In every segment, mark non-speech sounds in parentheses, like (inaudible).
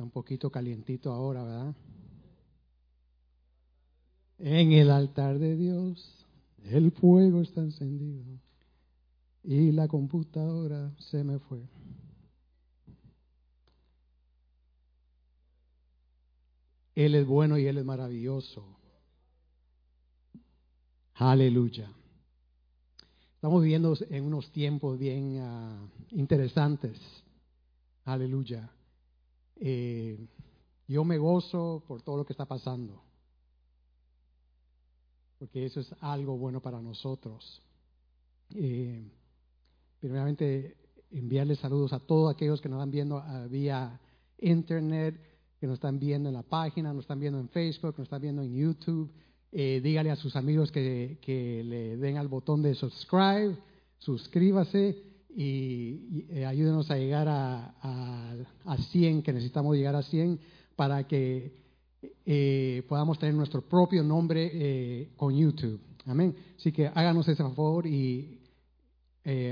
Está un poquito calientito ahora, ¿verdad? En el altar de Dios el fuego está encendido y la computadora se me fue. Él es bueno y Él es maravilloso. Aleluya. Estamos viviendo en unos tiempos bien ah, interesantes. Aleluya. Eh, yo me gozo por todo lo que está pasando, porque eso es algo bueno para nosotros. Eh, primeramente, enviarles saludos a todos aquellos que nos están viendo ah, vía internet, que nos están viendo en la página, nos están viendo en Facebook, nos están viendo en YouTube. Eh, dígale a sus amigos que, le den al botón de subscribe, suscríbase y, eh, ayúdenos a llegar a, a, 100, que necesitamos llegar a 100 para que eh, podamos tener nuestro propio nombre con YouTube. Amén. Así que háganos ese favor y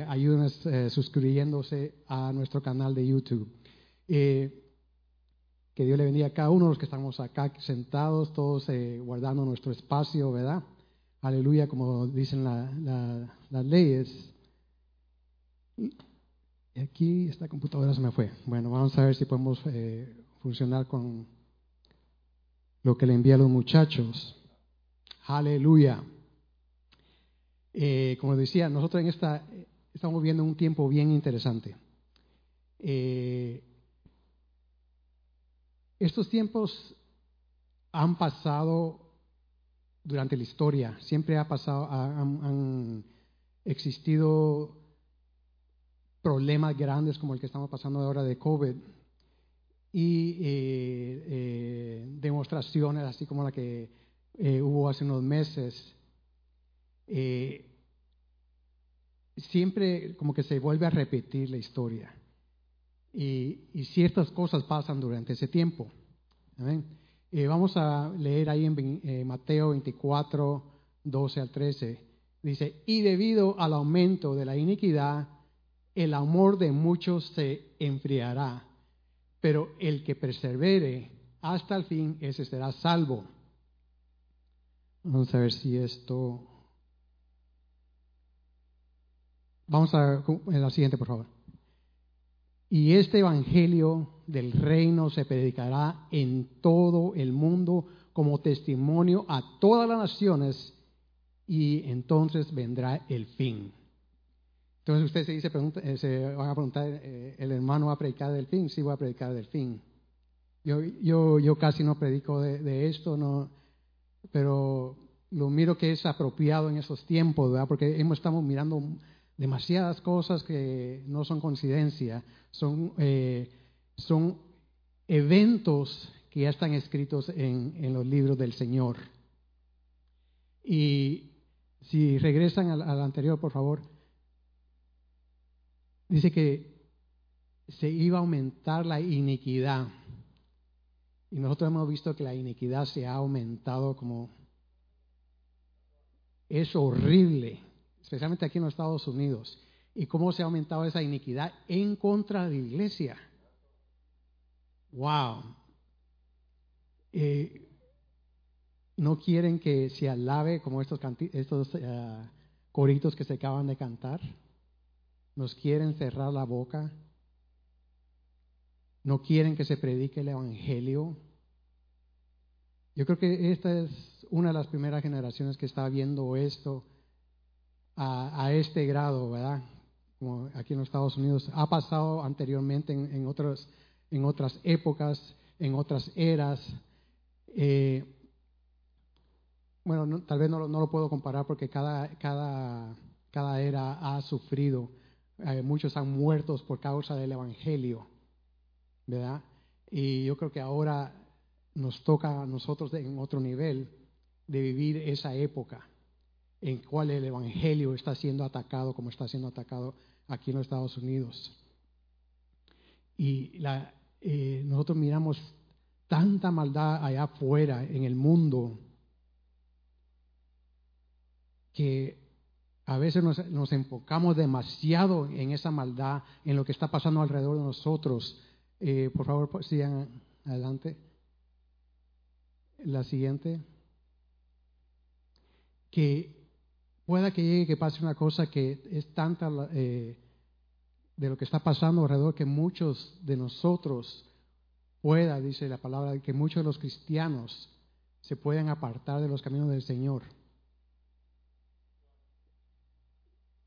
ayúdenos suscribiéndose a nuestro canal de YouTube. Que Dios le bendiga a cada uno de los que estamos acá sentados, todos eh, guardando nuestro espacio, ¿verdad? Aleluya, como dicen las leyes. Y aquí esta computadora se me fue. Bueno, vamos a ver si podemos eh, funcionar con lo que le envía a los muchachos. Aleluya. Eh, como decía, nosotros en esta estamos viendo un tiempo bien interesante. Eh, estos tiempos han pasado durante la historia, siempre ha pasado, han, existido problemas grandes como el que estamos pasando ahora de COVID y eh, eh, demostraciones así como la que eh, hubo hace unos meses. siempre como que se vuelve a repetir la historia. Y, ciertas cosas pasan durante ese tiempo. Eh, vamos a leer ahí en eh, Mateo 24, 12 al 13. Dice, y debido al aumento de la iniquidad, el amor de muchos se enfriará, pero el que persevere hasta el fin, ese será salvo. Vamos a ver si esto... Vamos a ver la siguiente, por favor. Y este Evangelio del reino se predicará en todo el mundo como testimonio a todas las naciones y entonces vendrá el fin. Entonces usted se dice, eh, se van a preguntar, eh, ¿el hermano va a predicar del fin? Sí, va a predicar del fin. Yo, yo, yo casi no predico de, esto, no, pero lo miro que es apropiado en esos tiempos, ¿verdad? Porque estamos mirando demasiadas cosas que no son coincidencia, son, eh, son eventos que ya están escritos en, en, los libros del Señor. Y si regresan al anterior, por favor, dice que se iba a aumentar la iniquidad. Y nosotros hemos visto que la iniquidad se ha aumentado como... Es horrible especialmente aquí en los Estados Unidos, y cómo se ha aumentado esa iniquidad en contra de la iglesia. ¡Wow! Eh, no quieren que se alabe como estos, estos eh, coritos que se acaban de cantar. Nos quieren cerrar la boca. No quieren que se predique el Evangelio. Yo creo que esta es una de las primeras generaciones que está viendo esto a, este grado, ¿verdad? Como aquí en los Estados Unidos. Ha pasado anteriormente en, otras épocas, en otras eras. Eh, bueno, tal vez no, lo puedo comparar porque cada era ha sufrido. Eh, muchos han muerto por causa del Evangelio, ¿verdad? Y yo creo que ahora nos toca a nosotros en otro nivel de vivir esa época en cuál el Evangelio está siendo atacado como está siendo atacado aquí en los Estados Unidos. Y eh, nosotros miramos tanta maldad allá afuera en el mundo que a veces nos, nos, enfocamos demasiado en esa maldad, en lo que está pasando alrededor de nosotros. Eh, por favor, sigan Adelante. La siguiente. Que pueda que llegue, que pase una cosa que es tanta eh, de lo que está pasando alrededor que muchos de nosotros pueda, dice la palabra, que muchos de los cristianos se puedan apartar de los caminos del Señor.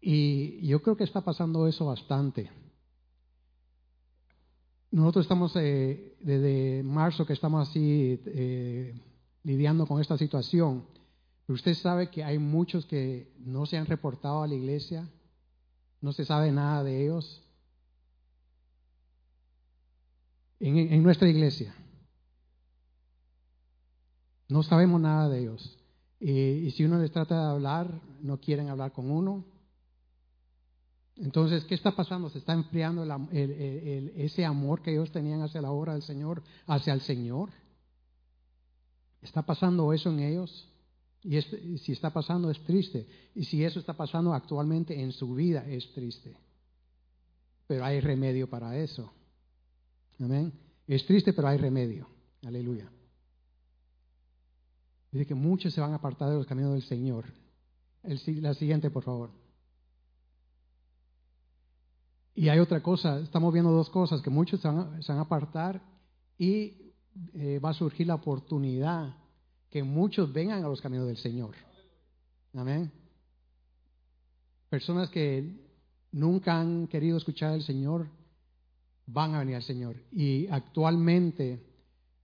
Y yo creo que está pasando eso bastante. Nosotros estamos eh, desde marzo que estamos así eh, lidiando con esta situación. Usted sabe que hay muchos que no se han reportado a la iglesia, no se sabe nada de ellos. En, nuestra iglesia. No sabemos nada de ellos. y si uno les trata de hablar, no quieren hablar con uno. Entonces, ¿qué está pasando? Se está enfriando ese amor que ellos tenían hacia la obra del Señor, hacia el Señor. ¿Está pasando eso en ellos? Y, si está pasando es triste. Y si eso está pasando actualmente en su vida es triste. Pero hay remedio para eso. Amén. Es triste, pero hay remedio. Aleluya. Dice que muchos se van a apartar de los caminos del Señor. la siguiente, por favor. Y hay otra cosa, estamos viendo dos cosas, que muchos se van, a, apartar y eh, va a surgir la oportunidad que muchos vengan a los caminos del Señor. Amén. Personas que nunca han querido escuchar al Señor van a venir al Señor. Y actualmente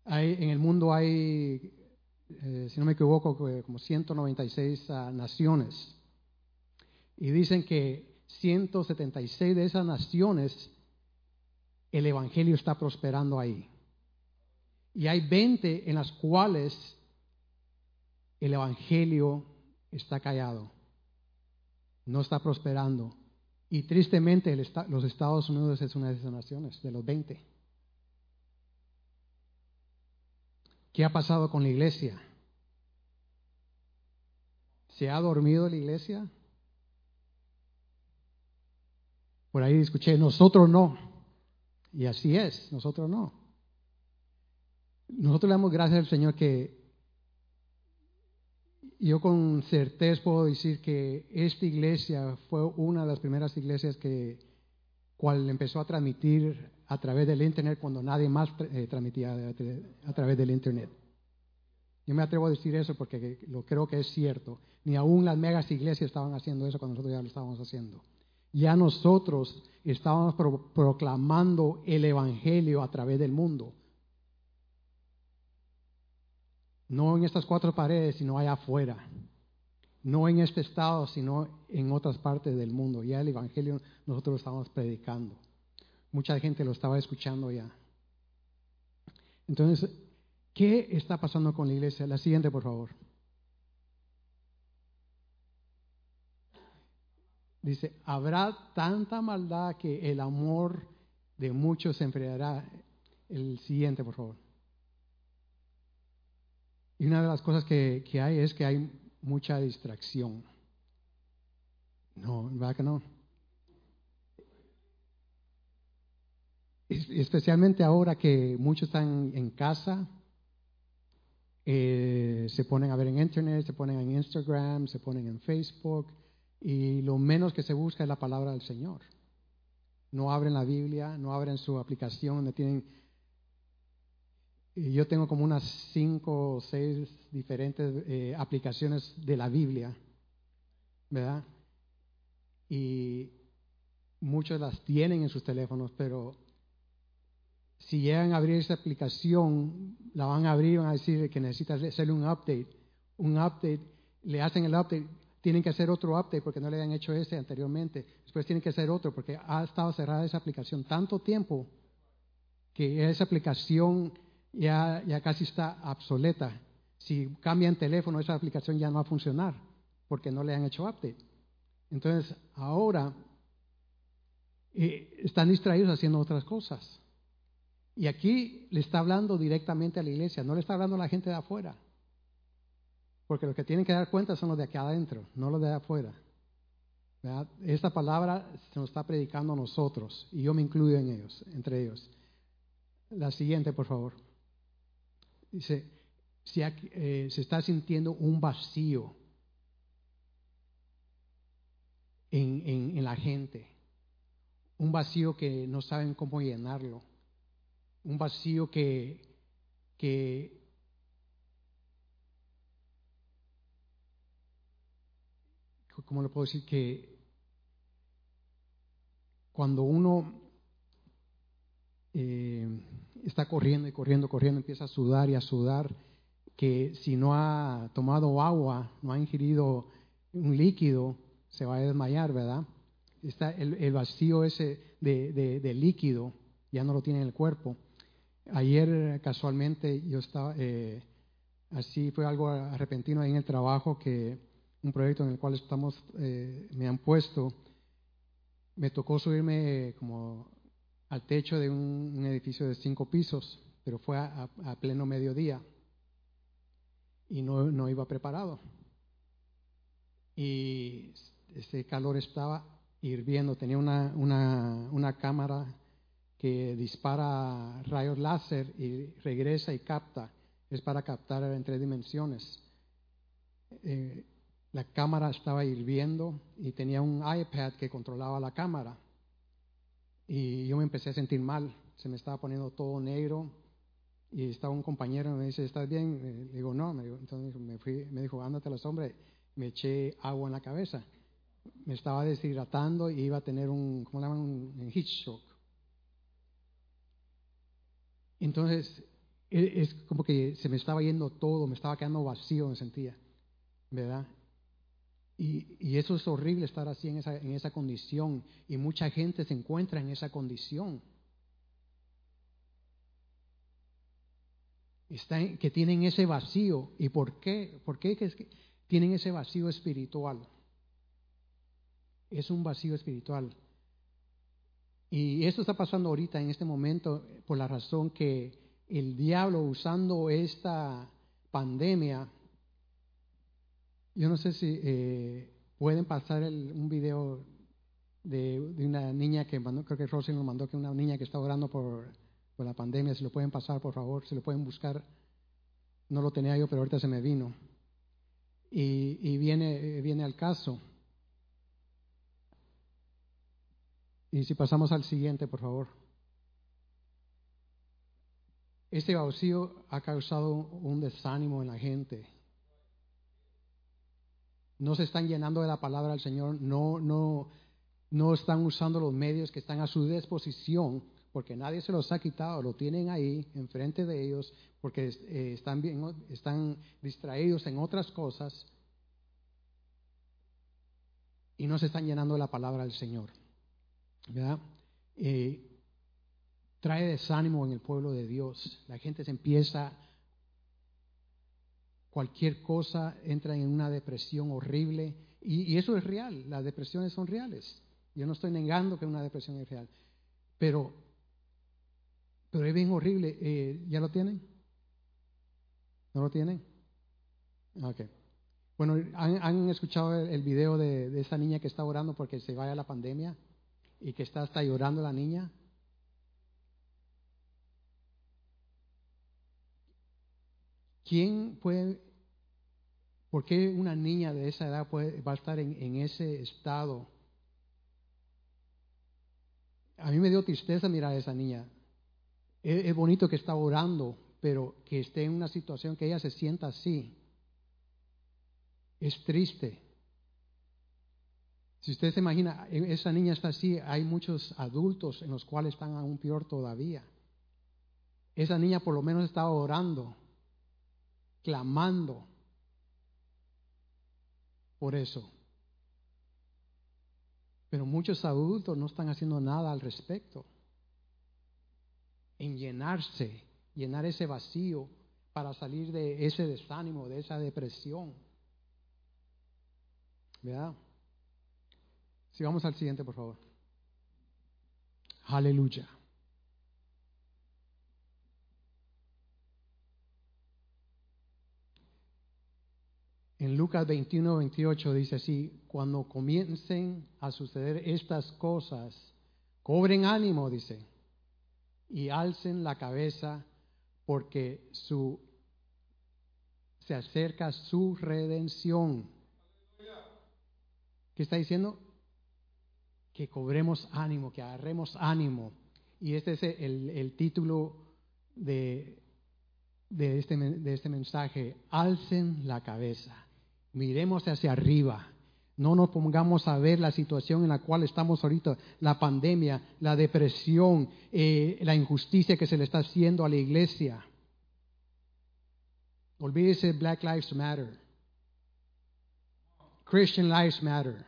hay, en el mundo hay, eh, si no me equivoco, como 196 ah, naciones. Y dicen que 176 de esas naciones, el Evangelio está prosperando ahí. Y hay 20 en las cuales el Evangelio está callado, no está prosperando. Y tristemente los Estados Unidos es una de esas naciones, de los 20. ¿Qué ha pasado con la iglesia? ¿Se ha dormido la iglesia? Por ahí escuché, nosotros no. Y así es, nosotros no. Nosotros le damos gracias al Señor que yo con certeza puedo decir que esta iglesia fue una de las primeras iglesias que cual empezó a transmitir a través del internet cuando nadie más eh, transmitía a, través del internet. Yo me atrevo a decir eso porque lo creo que es cierto. Ni aún las megas iglesias estaban haciendo eso cuando nosotros ya lo estábamos haciendo ya nosotros estábamos proclamando el Evangelio a través del mundo. No en estas cuatro paredes, sino allá afuera. No en este estado, sino en otras partes del mundo. Ya el Evangelio nosotros lo estábamos predicando. Mucha gente lo estaba escuchando ya. Entonces, ¿qué está pasando con la iglesia? La siguiente, por favor. Dice, habrá tanta maldad que el amor de muchos se enfriará. El siguiente, por favor. Y una de las cosas que, hay es que hay mucha distracción. No, ¿verdad que no? Especialmente ahora que muchos están en casa, eh, se ponen a ver en Internet, se ponen en Instagram, se ponen en Facebook, y lo menos que se busca es la palabra del Señor. No abren la Biblia, no abren su aplicación donde tienen... Yo tengo como unas cinco o seis diferentes eh, aplicaciones de la Biblia, ¿verdad? Y muchos las tienen en sus teléfonos, pero si llegan a abrir esa aplicación, la van a abrir y van a decir que necesitas hacerle un update. Un update, le hacen el update, tienen que hacer otro update porque no le han hecho ese anteriormente. Después tienen que hacer otro porque ha estado cerrada esa aplicación tanto tiempo que esa aplicación ya, ya casi está obsoleta. Si cambian teléfono, esa aplicación ya no va a funcionar porque no le han hecho update. Entonces, ahora eh, están distraídos haciendo otras cosas. Y aquí le está hablando directamente a la iglesia, no le está hablando a la gente de afuera. Porque los que tienen que dar cuenta son los de aquí adentro, no los de afuera. Esta palabra se nos está predicando a nosotros y yo me incluyo en ellos, entre ellos. La siguiente, por favor. dice, se, eh, se está sintiendo un vacío en, en, en la gente, un vacío que no saben cómo llenarlo, un vacío que, que ¿cómo le puedo decir? Que cuando uno eh, está corriendo y corriendo, corriendo, empieza a sudar y a sudar, que si no ha tomado agua, no ha ingerido un líquido, se va a desmayar, ¿verdad? Está el, vacío ese de, líquido, ya no lo tiene en el cuerpo. Ayer casualmente yo estaba, eh, así fue algo repentino ahí en el trabajo que un proyecto en el cual estamos, eh, me han puesto, me tocó subirme como al techo de un, edificio de cinco pisos, pero fue a, pleno mediodía y no, no, iba preparado. Y ese calor estaba hirviendo, tenía una, una, una cámara que dispara rayos láser y regresa y capta, es para captar en tres dimensiones. Eh, la cámara estaba hirviendo y tenía un iPad que controlaba la cámara. Y yo me empecé a sentir mal, se me estaba poniendo todo negro. Y estaba un compañero me dice, ¿estás bien? Le digo, no. Me entonces me, fui, me dijo, ándate a la sombra. Me eché agua en la cabeza. Me estaba deshidratando y iba a tener un, ¿cómo le llaman? Un heat shock. Entonces, e, es como que se me estaba yendo todo, me estaba quedando vacío, me sentía, ¿verdad? Y, eso es horrible estar así en esa, en esa condición. Y mucha gente se encuentra en esa condición. Están, que tienen ese vacío. ¿Y por qué? ¿Por qué tienen ese vacío espiritual? Es un vacío espiritual. Y eso está pasando ahorita, en este momento, por la razón que el diablo usando esta pandemia yo no sé si eh, pueden pasar un video de, una niña que mandó, creo que Rosy nos mandó que una niña que está orando por, la pandemia, si lo pueden pasar, por favor, si lo pueden buscar. No lo tenía yo, pero ahorita se me vino. Y, viene, viene al caso. Y si pasamos al siguiente, por favor. Este vacío ha causado un desánimo en la gente no se están llenando de la palabra del Señor, no, no, no están usando los medios que están a su disposición, porque nadie se los ha quitado, lo tienen ahí enfrente de ellos, porque eh, están, bien, están distraídos en otras cosas y no se están llenando de la palabra del Señor. ¿verdad? Eh, trae desánimo en el pueblo de Dios. La gente se empieza cualquier cosa, entra en una depresión horrible. Y, eso es real, las depresiones son reales. Yo no estoy negando que una depresión es real. Pero, pero es bien horrible. Eh, ¿Ya lo tienen? ¿No lo tienen? Ok. Bueno, ¿han, escuchado el, video de, de, esa niña que está orando porque se vaya la pandemia y que está hasta llorando la niña? ¿Quién puede ¿Por qué una niña de esa edad puede, va a estar en, ese estado? A mí me dio tristeza mirar a esa niña. Es, bonito que está orando, pero que esté en una situación que ella se sienta así. Es triste. Si usted se imagina, e, esa niña está así, hay muchos adultos en los cuales están aún peor todavía. Esa niña por lo menos estaba orando, clamando por eso. Pero muchos adultos no están haciendo nada al respecto. En llenarse, llenar ese vacío para salir de ese desánimo, de esa depresión. ¿Verdad? Si vamos al siguiente, por favor. Aleluya. En Lucas 21, 28 dice así, cuando comiencen a suceder estas cosas, cobren ánimo, dice, y alcen la cabeza porque su se acerca su redención. ¿Qué está diciendo? Que cobremos ánimo, que agarremos ánimo. Y este es el, título este, de este mensaje. Alcen la cabeza. Miremos hacia arriba. No nos pongamos a ver la situación en la cual estamos ahorita, la pandemia, la depresión, eh, la injusticia que se le está haciendo a la iglesia. Olvídese Black Lives Matter. Christian Lives Matter.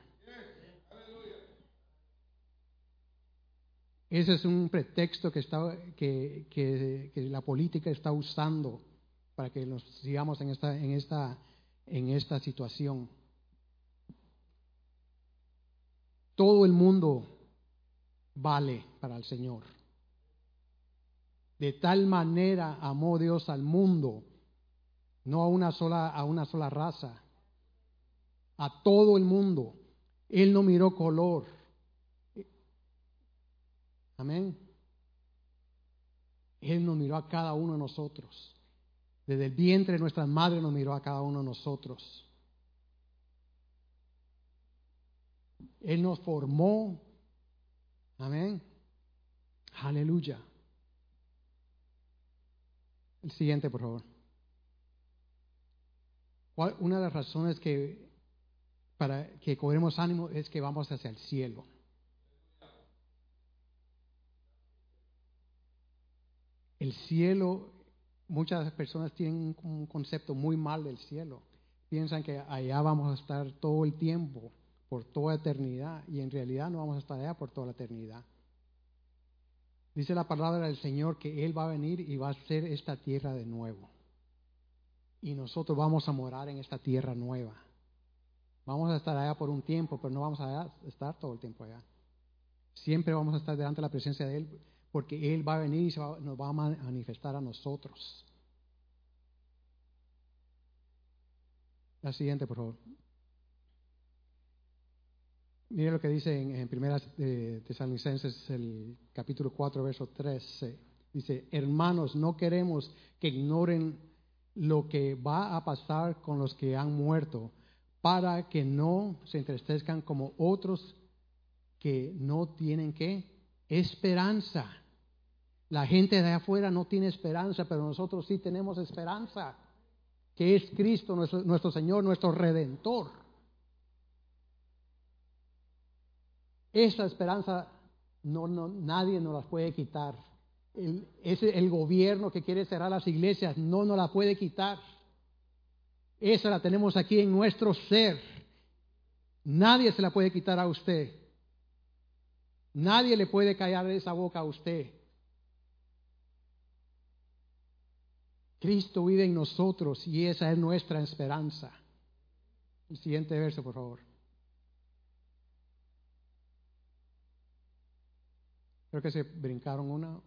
Ese es un pretexto que, está, que, que, que, la política está usando para que nos sigamos en esta, en esta, en esta situación. Todo el mundo vale para el Señor. De tal manera amó Dios al mundo, no a una sola, a una sola raza, a todo el mundo. Él no miró color. Amén. Él nos miró a cada uno de nosotros. Desde el vientre de nuestra madre nos miró a cada uno de nosotros. Él nos formó. Amén. Aleluya. El siguiente, por favor. Una de las razones que para que cobremos ánimo es que vamos hacia el cielo. El cielo, muchas personas tienen un concepto muy mal del cielo. Piensan que allá vamos a estar todo el tiempo, por toda eternidad, y en realidad no vamos a estar allá por toda la eternidad. Dice la palabra del Señor que Él va a venir y va a hacer esta tierra de nuevo. Y nosotros vamos a morar en esta tierra nueva. Vamos a estar allá por un tiempo, pero no vamos a estar todo el tiempo allá. Siempre vamos a estar delante de la presencia de Él, porque Él va a venir y nos va a manifestar a nosotros. La siguiente, por favor. Mire lo que dice en, en Primera Tesalonicenses, el capítulo 4, verso 13. Dice, hermanos, no queremos que ignoren lo que va a pasar con los que han muerto para que no se entristezcan como otros que no tienen qué esperanza. La gente de afuera no tiene esperanza, pero nosotros sí tenemos esperanza, que es Cristo nuestro, Señor, nuestro Redentor. Esa esperanza no, nadie nos la puede quitar. El, el gobierno que quiere cerrar las iglesias no nos la puede quitar. Esa la tenemos aquí en nuestro ser. Nadie se la puede quitar a usted. Nadie le puede callar esa boca a usted. Cristo vive en nosotros y esa es nuestra esperanza. El siguiente verso, por favor. Creo que se brincaron una.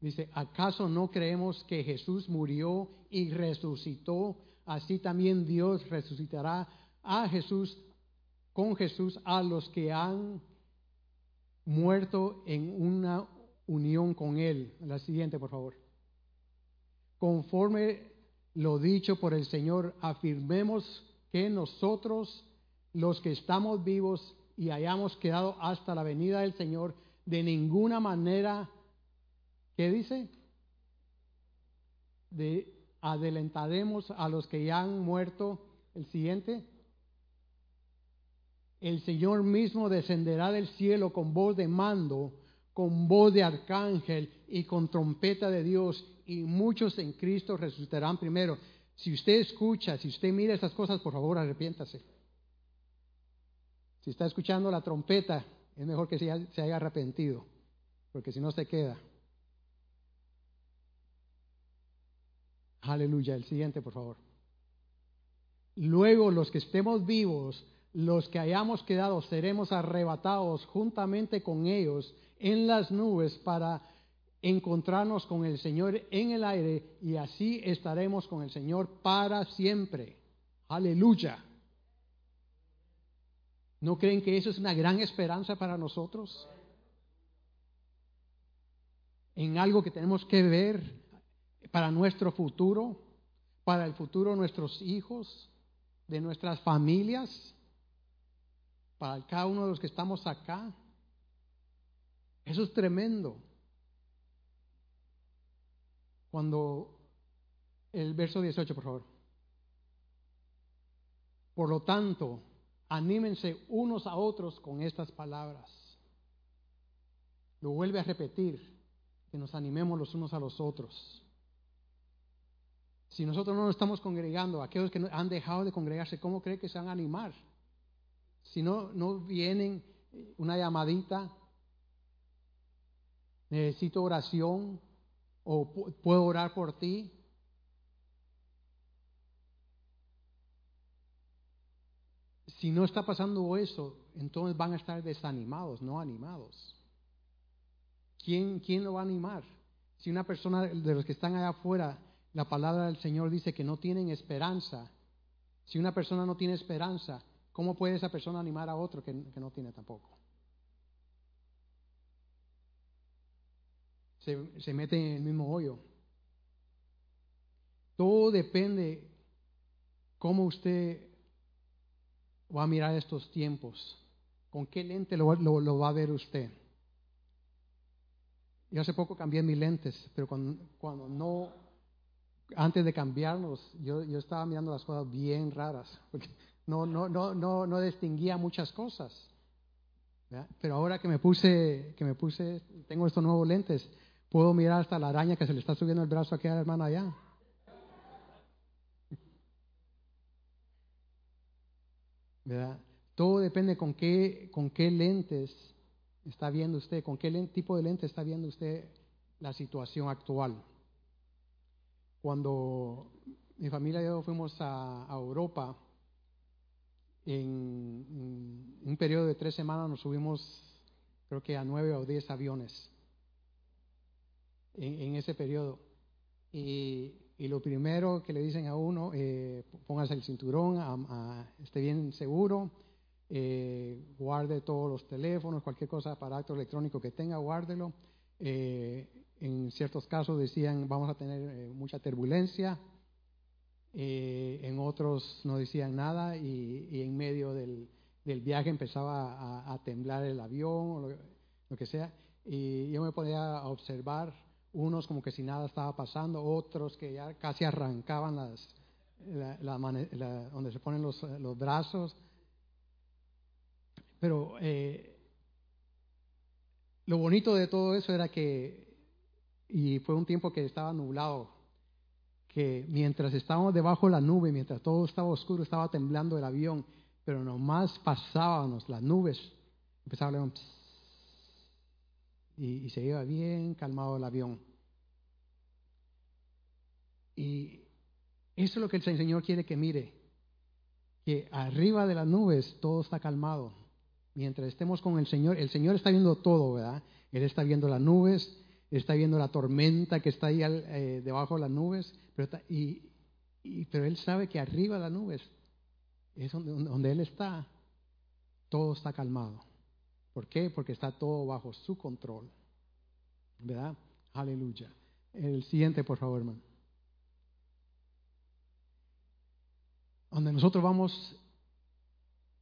Dice, ¿acaso no creemos que Jesús murió y resucitó? Así también Dios resucitará a Jesús, con Jesús, a los que han muerto en una unión con Él. La siguiente, por favor. Conforme lo dicho por el Señor, afirmemos que nosotros, los que estamos vivos y hayamos quedado hasta la venida del Señor, de ninguna manera ¿Qué dice? De adelantaremos a los que ya han muerto. El siguiente. El Señor mismo descenderá del cielo con voz de mando, con voz de arcángel y con trompeta de Dios, y muchos en Cristo resucitarán primero. Si usted escucha, si usted mira esas cosas, por favor arrepiéntase. Si está escuchando la trompeta, es mejor que se haya arrepentido, porque si no se queda. Aleluya. El siguiente, por favor. Luego los que estemos vivos, los que hayamos quedado, seremos arrebatados juntamente con ellos en las nubes para encontrarnos con el Señor en el aire y así estaremos con el Señor para siempre. Aleluya. ¿No creen que eso es una gran esperanza para nosotros? En algo que tenemos que ver para nuestro futuro, para el futuro de nuestros hijos, de nuestras familias, para cada uno de los que estamos acá. Eso es tremendo. Cuando el verso 18, por favor. Por lo tanto, anímense unos a otros con estas palabras. Lo vuelve a repetir, que nos animemos los unos a los otros. Si nosotros no nos estamos congregando, aquellos que han dejado de congregarse, ¿cómo cree que se van a animar? Si no, no vienen una llamadita, necesito oración o puedo orar por ti. Si no está pasando eso, entonces van a estar desanimados, no animados. ¿Quién, quién lo va a animar? Si una persona de los que están allá afuera la palabra del Señor dice que no tienen esperanza. Si una persona no tiene esperanza, ¿cómo puede esa persona animar a otro que, no tiene tampoco? Se, se mete en el mismo hoyo. Todo depende cómo usted va a mirar estos tiempos, con qué lente lo, lo, va a ver usted. Yo hace poco cambié mis lentes, pero cuando, cuando no antes de cambiarnos, yo, yo estaba mirando las cosas bien raras, porque no, no, no, no, no distinguía muchas cosas. Pero ahora que me puse, que me puse, tengo estos nuevos lentes, puedo mirar hasta la araña que se le está subiendo el brazo a aquella hermana allá. ¿Verdad? Todo depende con qué, con qué lentes está viendo usted, con qué tipo de lente está viendo usted la situación actual. Cuando mi familia y yo fuimos a, Europa, en, un periodo de tres semanas nos subimos, creo que a nueve o diez aviones en, ese periodo. Y, lo primero que le dicen a uno, eh, póngase el cinturón, esté bien seguro, eh, guarde todos los teléfonos, cualquier cosa, aparato electrónico que tenga, guárdelo. Eh, en ciertos casos decían vamos a tener eh, mucha turbulencia, eh, en otros no decían nada y, en medio del, viaje empezaba a, temblar el avión o lo, que sea. Y yo me podía observar unos como que si nada estaba pasando, otros que ya casi arrancaban las, donde se ponen los, los brazos. Pero eh, lo bonito de todo eso era que y fue un tiempo que estaba nublado, que mientras estábamos debajo de la nube, mientras todo estaba oscuro, estaba temblando el avión, pero nomás pasábamos las nubes, empezaba y, y se iba bien calmado el avión. Y eso es lo que el Señor quiere que mire, que arriba de las nubes todo está calmado. Mientras estemos con el Señor, el Señor está viendo todo, ¿verdad? Él está viendo las nubes, está viendo la tormenta que está ahí eh, debajo de las nubes, pero, y, pero él sabe que arriba de las nubes es donde, donde él está, todo está calmado. ¿Por qué? Porque está todo bajo su control. ¿Verdad? Aleluya. El siguiente, por favor, hermano. Donde nosotros vamos,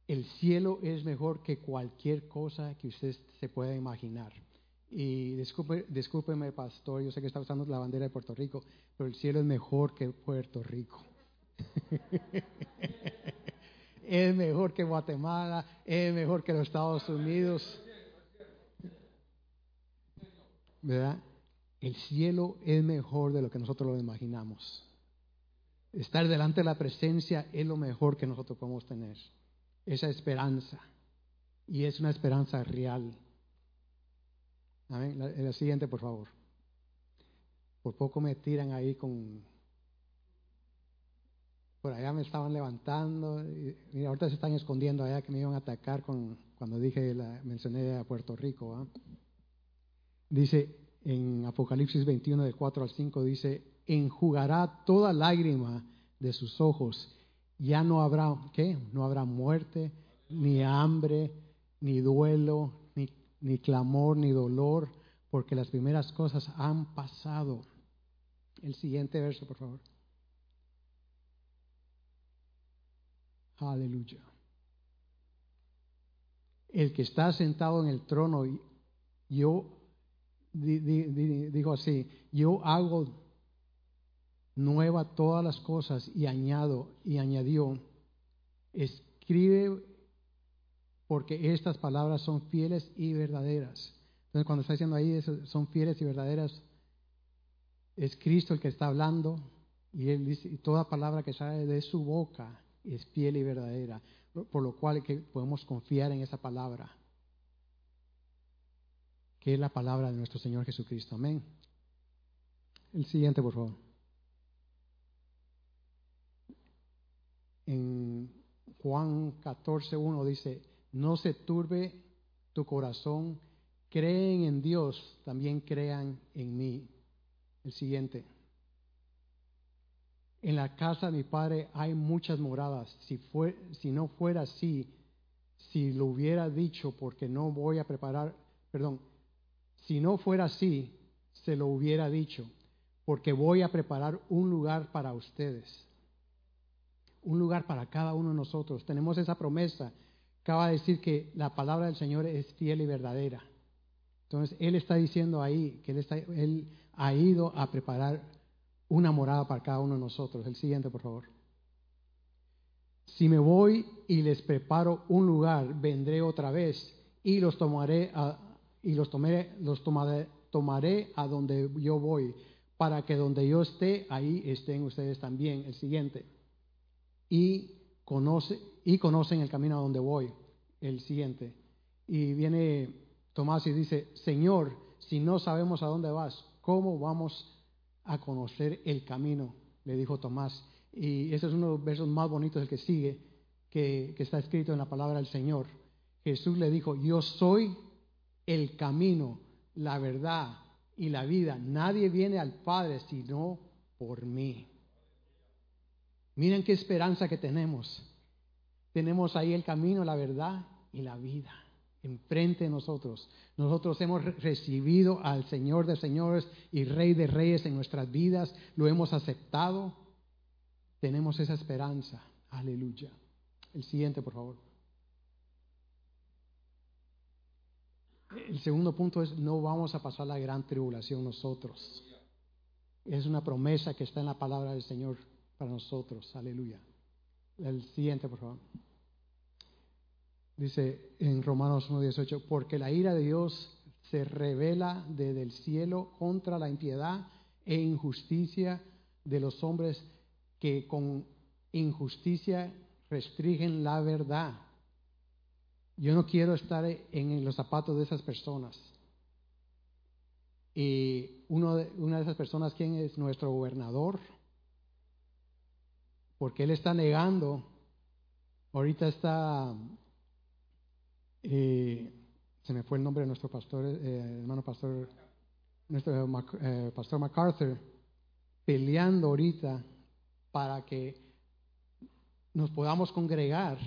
el cielo es mejor que cualquier cosa que usted se pueda imaginar. Y discúlpeme, pastor, yo sé que está usando la bandera de Puerto Rico, pero el cielo es mejor que Puerto Rico. (laughs) es mejor que Guatemala, es mejor que los Estados Unidos. ¿Verdad? El cielo es mejor de lo que nosotros lo imaginamos. Estar delante de la presencia es lo mejor que nosotros podemos tener. Esa esperanza. Y es una esperanza real. Amén. La, siguiente, por favor. Por poco me tiran ahí con... Por allá me estaban levantando. Y, ahorita se están escondiendo allá que me iban a atacar con, cuando dije, la, mencioné a Puerto Rico. Dice en Apocalipsis 21, de 4 al 5, dice, enjugará toda lágrima de sus ojos. Ya no habrá, ¿qué? No habrá muerte, ni hambre, ni duelo, ni clamor, ni dolor, porque las primeras cosas han pasado. El siguiente verso, por favor. Aleluya. El que está sentado en el trono, yo digo así, yo hago nueva todas las cosas y añado y añadió, escribe porque estas palabras son fieles y verdaderas. Entonces cuando está diciendo ahí son fieles y verdaderas, es Cristo el que está hablando y él dice, toda palabra que sale de su boca es fiel y verdadera, por lo cual podemos confiar en esa palabra, que es la palabra de nuestro Señor Jesucristo. Amén. El siguiente, por favor. En Juan 14, 1 dice, no se turbe tu corazón, creen en Dios, también crean en mí. El siguiente. En la casa de mi padre hay muchas moradas. Si, fue, si no fuera así, si lo hubiera dicho porque no voy a preparar, perdón, si no fuera así, se lo hubiera dicho, porque voy a preparar un lugar para ustedes. Un lugar para cada uno de nosotros. Tenemos esa promesa. Acaba de decir que la palabra del Señor es fiel y verdadera. Entonces, Él está diciendo ahí que Él, ha ido a preparar una morada para cada uno de nosotros. El siguiente, por favor. Si me voy y les preparo un lugar, vendré otra vez y los tomaré y los tomaré, los tomaré, tomaré a donde yo voy, para que donde yo esté, ahí estén ustedes también. El siguiente. Y conoce, y conocen el camino a donde voy. El siguiente. Y viene Tomás y dice, Señor, si no sabemos a dónde vas, ¿cómo vamos a conocer el camino, le dijo Tomás. Y ese es uno de los versos más bonitos del que sigue, que, está escrito en la palabra del Señor. Jesús le dijo, yo soy el camino, la verdad y la vida. Nadie viene al Padre sino por mí. Miren qué esperanza que tenemos. Tenemos ahí el camino, la verdad y la vida enfrente de nosotros. Nosotros hemos recibido al Señor de señores y Rey de reyes en nuestras vidas, lo hemos aceptado, tenemos esa esperanza. Aleluya. El siguiente, por favor. El segundo punto es, no vamos a pasar la gran tribulación nosotros. Es una promesa que está en la palabra del Señor para nosotros. Aleluya. El siguiente, por favor. Dice en Romanos 1.18, porque la ira de Dios se revela desde el cielo contra la impiedad e injusticia de los hombres que con injusticia restringen la verdad. Yo no quiero estar en los zapatos de esas personas. Y uno de, una de esas personas, ¿quién es nuestro gobernador? Porque él está negando, ahorita está y se me fue el nombre de nuestro pastor, eh, hermano pastor, nuestro eh, pastor MacArthur, peleando ahorita para que nos podamos congregar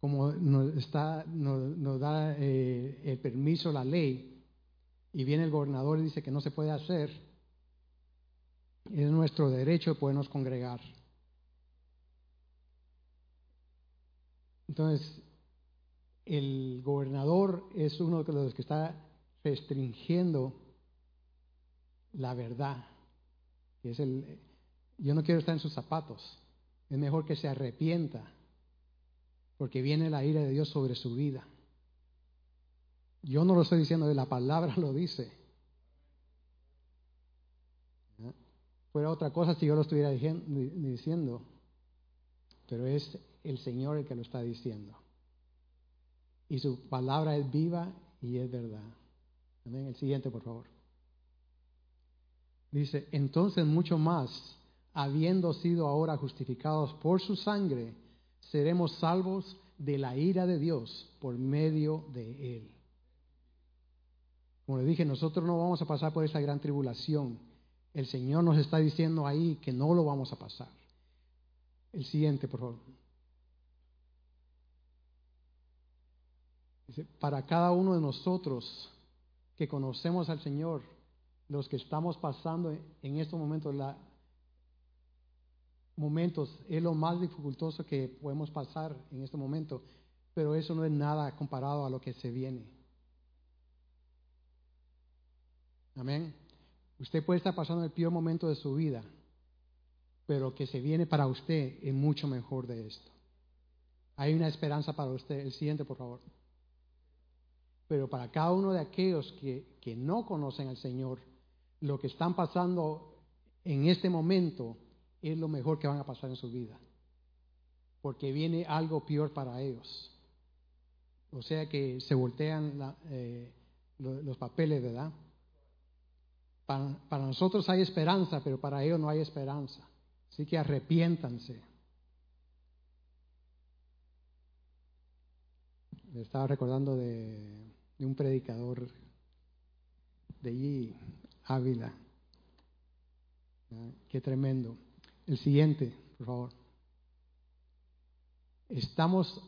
como nos, está, nos, da eh, el permiso la ley. Y viene el gobernador y dice que no se puede hacer, es nuestro derecho de podernos congregar. Entonces, el gobernador es uno de los que está restringiendo la verdad. Es el, yo no quiero estar en sus zapatos. Es mejor que se arrepienta, porque viene la ira de Dios sobre su vida. Yo no lo estoy diciendo, la palabra (laughs) lo dice. Fuera otra cosa si yo lo estuviera diciendo, pero es el Señor el que lo está diciendo. Y su palabra es viva y es verdad. Amén. El siguiente, por favor. Dice, entonces mucho más, habiendo sido ahora justificados por su sangre, seremos salvos de la ira de Dios por medio de él. Como le dije, nosotros no vamos a pasar por esa gran tribulación. El Señor nos está diciendo ahí que no lo vamos a pasar. El siguiente, por favor. para cada uno de nosotros que conocemos al Señor, los que estamos pasando en estos momentos, momentos, es lo más dificultoso que podemos pasar en este momento, pero eso no es nada comparado a lo que se viene. Amén. Usted puede estar pasando el peor momento de su vida, pero que se viene para usted es mucho mejor de esto. Hay una esperanza para usted. El siguiente, por favor. Pero para cada uno de aquellos que, que no conocen al Señor, lo que están pasando en este momento es lo mejor que van a pasar en su vida. Porque viene algo peor para ellos. O sea que se voltean eh, los papeles, ¿verdad? Para, nosotros hay esperanza, pero para ellos no hay esperanza. Así que arrepiéntanse. Me estaba recordando de, de un predicador de allí, Ávila. Qué tremendo. El siguiente, por favor. Estamos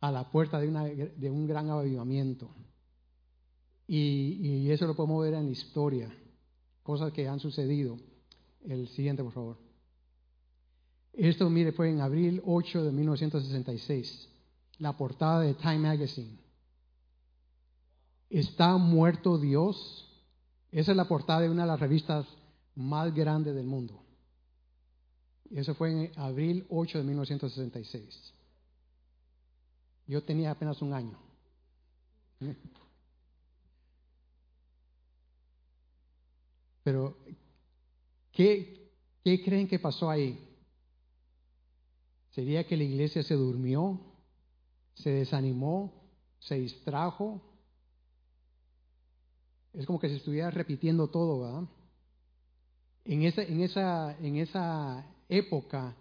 a la puerta de, una, de un gran avivamiento. Y, y, eso lo podemos ver en la historia, cosas que han sucedido. El siguiente, por favor. Esto, mire, fue en abril 8 de 1966, la portada de Time Magazine. ¿Está muerto Dios? Esa es la portada de una de las revistas más grandes del mundo. Eso fue en abril 8 de 1966. Yo tenía apenas un año. Pero, ¿qué, ¿qué creen que pasó ahí? ¿Sería que la iglesia se durmió? ¿Se desanimó? ¿Se distrajo? Es como que se estuviera repitiendo todo, ¿verdad? En esa, en esa, en esa época,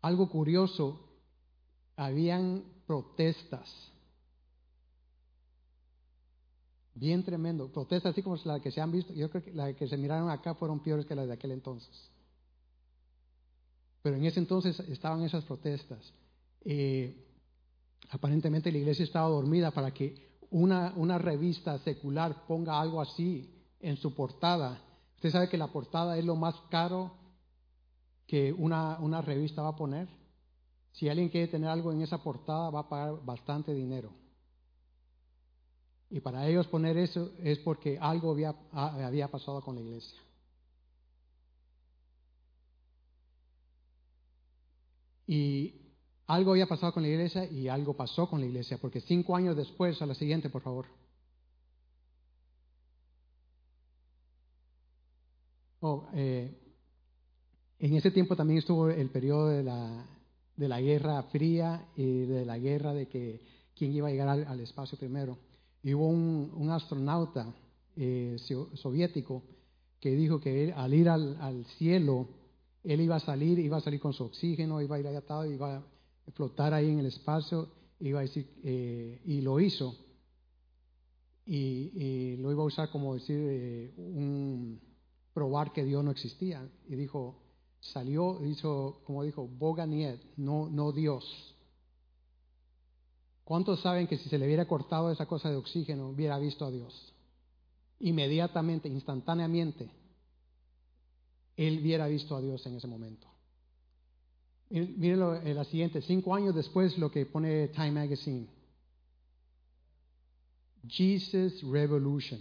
algo curioso, habían protestas. Bien tremendo. Protestas así como las que se han visto. Yo creo que las que se miraron acá fueron peores que las de aquel entonces. Pero en ese entonces estaban esas protestas. Eh, aparentemente la iglesia estaba dormida para que una, una revista secular ponga algo así en su portada. Usted sabe que la portada es lo más caro que una, una revista va a poner. Si alguien quiere tener algo en esa portada, va a pagar bastante dinero. Y para ellos poner eso es porque algo había, pasado con la iglesia. Y algo había pasado con la iglesia y algo pasó con la iglesia, porque cinco años después, a la siguiente, por favor. Oh, eh, en ese tiempo también estuvo el periodo de la, de la Guerra Fría y de la guerra de que quién iba a llegar al, espacio primero. Y hubo un, astronauta eh, soviético que dijo que al ir al, cielo, él iba a salir, iba a salir con su oxígeno, iba a ir atado, iba a flotar ahí en el espacio, iba a decir, eh, y lo hizo. Y, lo iba a usar como decir, eh, un probar que Dios no existía. Y dijo, salió, hizo, como dijo, Boganiet, no, no Dios. ¿Cuántos saben que si se le hubiera cortado esa cosa de oxígeno, hubiera visto a Dios? Inmediatamente, instantáneamente, él hubiera visto a Dios en ese momento. Miren en la siguiente, cinco años después lo que pone Time Magazine. Jesus Revolution.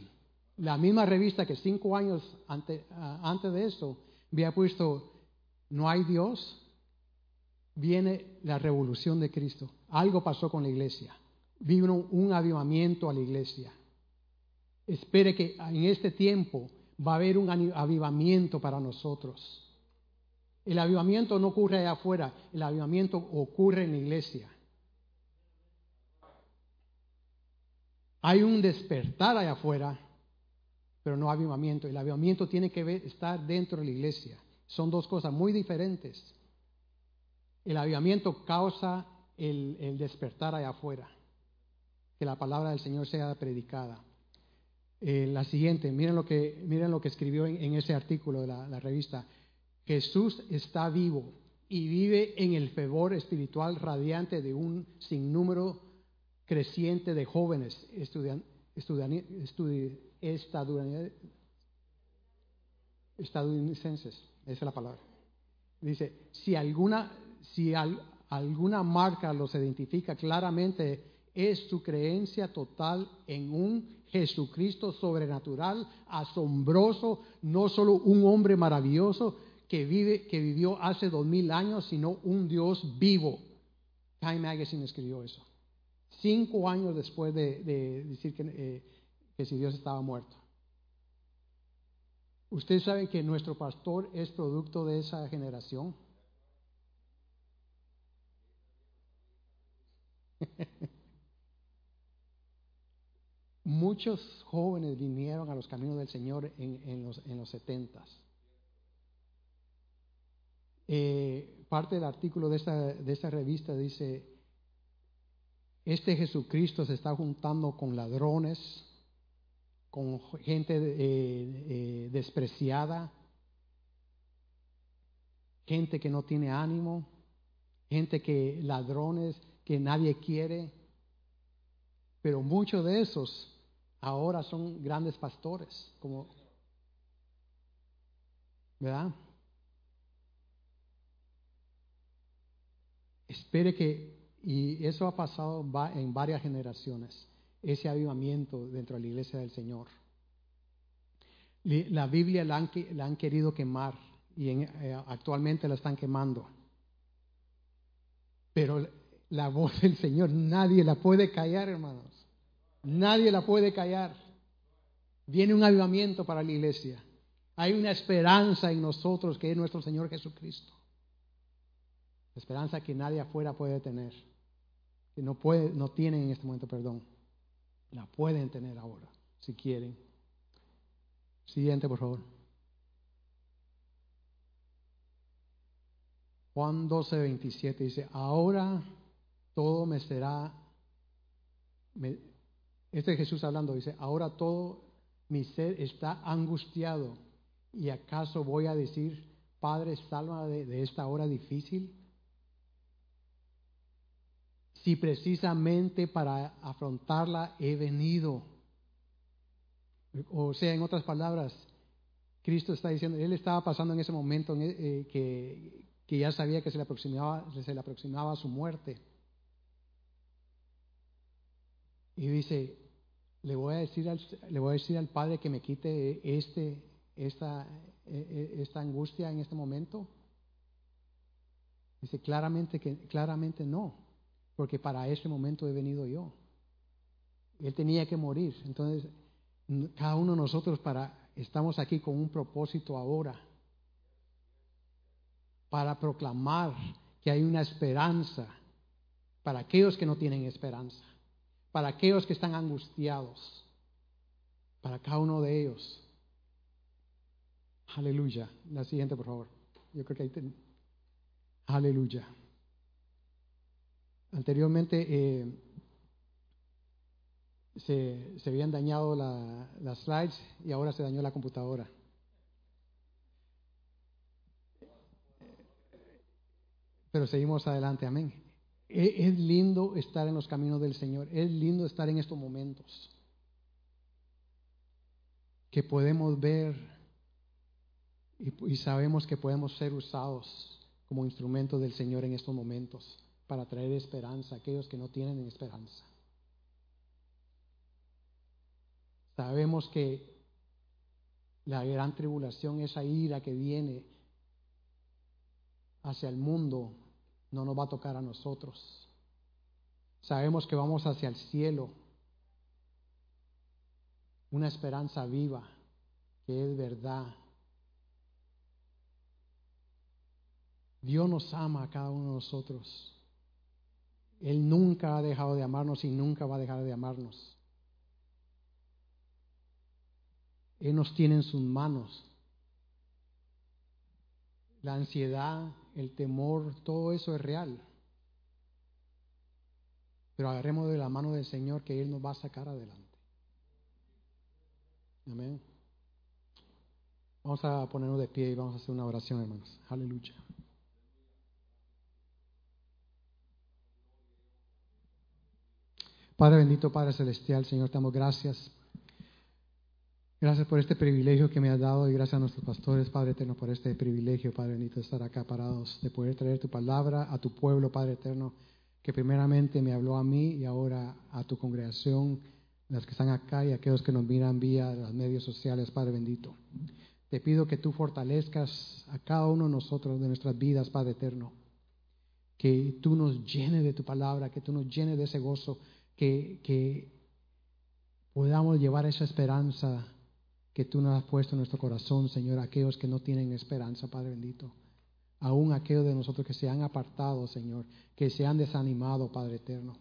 La misma revista que cinco años antes, antes de eso había puesto no hay Dios, viene la revolución de Cristo. Algo pasó con la iglesia. Vino un avivamiento a la iglesia. Espere que en este tiempo va a haber un avivamiento para nosotros. El avivamiento no ocurre allá afuera, el avivamiento ocurre en la iglesia. Hay un despertar allá afuera, pero no avivamiento. El avivamiento tiene que estar dentro de la iglesia. Son dos cosas muy diferentes. El avivamiento causa el, despertar allá afuera. Que la palabra del Señor sea predicada. Eh, la siguiente, miren lo que, miren lo que escribió en, ese artículo de la, revista. Jesús está vivo y vive en el fervor espiritual radiante de un sinnúmero creciente de jóvenes estadounidenses, esa es la palabra. Dice, si alguna, si al- alguna marca los identifica claramente, es su creencia total en un Jesucristo sobrenatural, asombroso, no solo un hombre maravilloso que, vivió hace dos mil años, sino un Dios vivo. Time Magazine escribió eso. Cinco años después de, de decir que, eh, que si Dios estaba muerto. Ustedes saben que nuestro pastor es producto de esa generación. (laughs) Muchos jóvenes vinieron a los caminos del Señor en, en los, en los 70 eh, parte del artículo de esta, de esta revista dice, este Jesucristo se está juntando con ladrones, con gente eh, eh, despreciada, gente que no tiene ánimo, gente que ladrones que nadie quiere, pero muchos de esos ahora son grandes pastores, como ¿verdad? Espere que, y eso ha pasado en varias generaciones, ese avivamiento dentro de la iglesia del Señor. La Biblia la han, la han querido quemar y en- eh, actualmente la están quemando. Pero la voz del Señor nadie la puede callar, hermanos. Nadie la puede callar. Viene un avivamiento para la iglesia. Hay una esperanza en nosotros que es nuestro Señor Jesucristo. Esperanza que nadie afuera puede tener. Que no, puede, no tienen en este momento, perdón. La pueden tener ahora, si quieren. Siguiente, por favor. Juan 12, 27 dice, ahora todo me será, este es Jesús hablando, dice, ahora todo mi ser está angustiado y acaso voy a decir, Padre, salva de, esta hora difícil. Si precisamente para afrontarla he venido. O sea, en otras palabras, Cristo está diciendo, Él estaba pasando en ese momento en, eh, que, que ya sabía que se le aproximaba, se le aproximaba su muerte. Y dice, le voy a decir al, le voy a decir al Padre que me quite este, esta, eh, eh, esta angustia en este momento. Dice claramente que claramente no, porque para ese momento he venido yo. Él tenía que morir. Entonces, cada uno de nosotros para estamos aquí con un propósito ahora para proclamar que hay una esperanza para aquellos que no tienen esperanza, para aquellos que están angustiados, para cada uno de ellos. Aleluya. La siguiente, por favor. Yo creo que ahí ten- Aleluya. Anteriormente eh, se, se habían dañado la- las slides y ahora se dañó la computadora. Pero seguimos adelante, amén. Es lindo estar en los caminos del Señor, es lindo estar en estos momentos que podemos ver y, y sabemos que podemos ser usados como instrumentos del Señor en estos momentos para traer esperanza a aquellos que no tienen esperanza. Sabemos que la gran tribulación, esa ira que viene hacia el mundo, no nos va a tocar a nosotros. Sabemos que vamos hacia el cielo, una esperanza viva, que es verdad. Dios nos ama a cada uno de nosotros. Él nunca ha dejado de amarnos y nunca va a dejar de amarnos. Él nos tiene en sus manos. La ansiedad, el temor, todo eso es real. Pero agarremos de la mano del Señor que Él nos va a sacar adelante. Amén. Vamos a ponernos de pie y vamos a hacer una oración, hermanos. Aleluya. Padre bendito, Padre celestial, Señor, te damos gracias. Gracias por este privilegio que me has dado y gracias a nuestros pastores, Padre eterno, por este privilegio, Padre bendito, de estar acá parados, de poder traer tu palabra a tu pueblo, Padre eterno, que primeramente me habló a mí y ahora a tu congregación, las que están acá y aquellos que nos miran vía los medios sociales, Padre bendito. Te pido que tú fortalezcas a cada uno de nosotros, de nuestras vidas, Padre eterno. Que tú nos llenes de tu palabra, que tú nos llenes de ese gozo, que, que podamos llevar esa esperanza que tú nos has puesto en nuestro corazón, Señor, aquellos que no tienen esperanza, Padre bendito. Aún aquellos de nosotros que se han apartado, Señor, que se han desanimado, Padre eterno.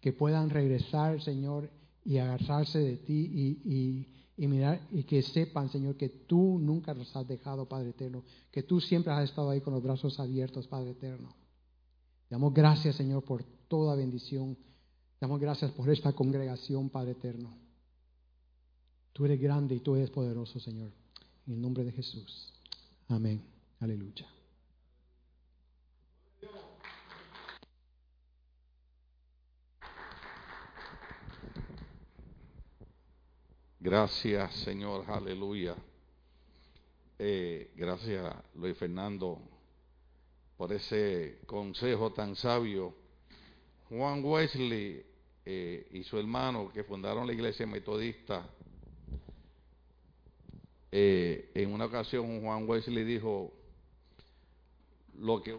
Que puedan regresar, Señor, y agarrarse de ti y, y, mirar y que sepan, Señor, que tú nunca nos has dejado, Padre eterno. Que tú siempre has estado ahí con los brazos abiertos, Padre eterno. Damos gracias, Señor, por toda bendición. Damos gracias por esta congregación, Padre eterno. Tú eres grande y tú eres poderoso, Señor. En el nombre de Jesús. Amén. Aleluya. Gracias, Señor. Aleluya. Eh, gracias, Luis Fernando, por ese consejo tan sabio. Juan Wesley eh, y su hermano que fundaron la iglesia metodista eh, en una ocasión Juan Wesley dijo, lo que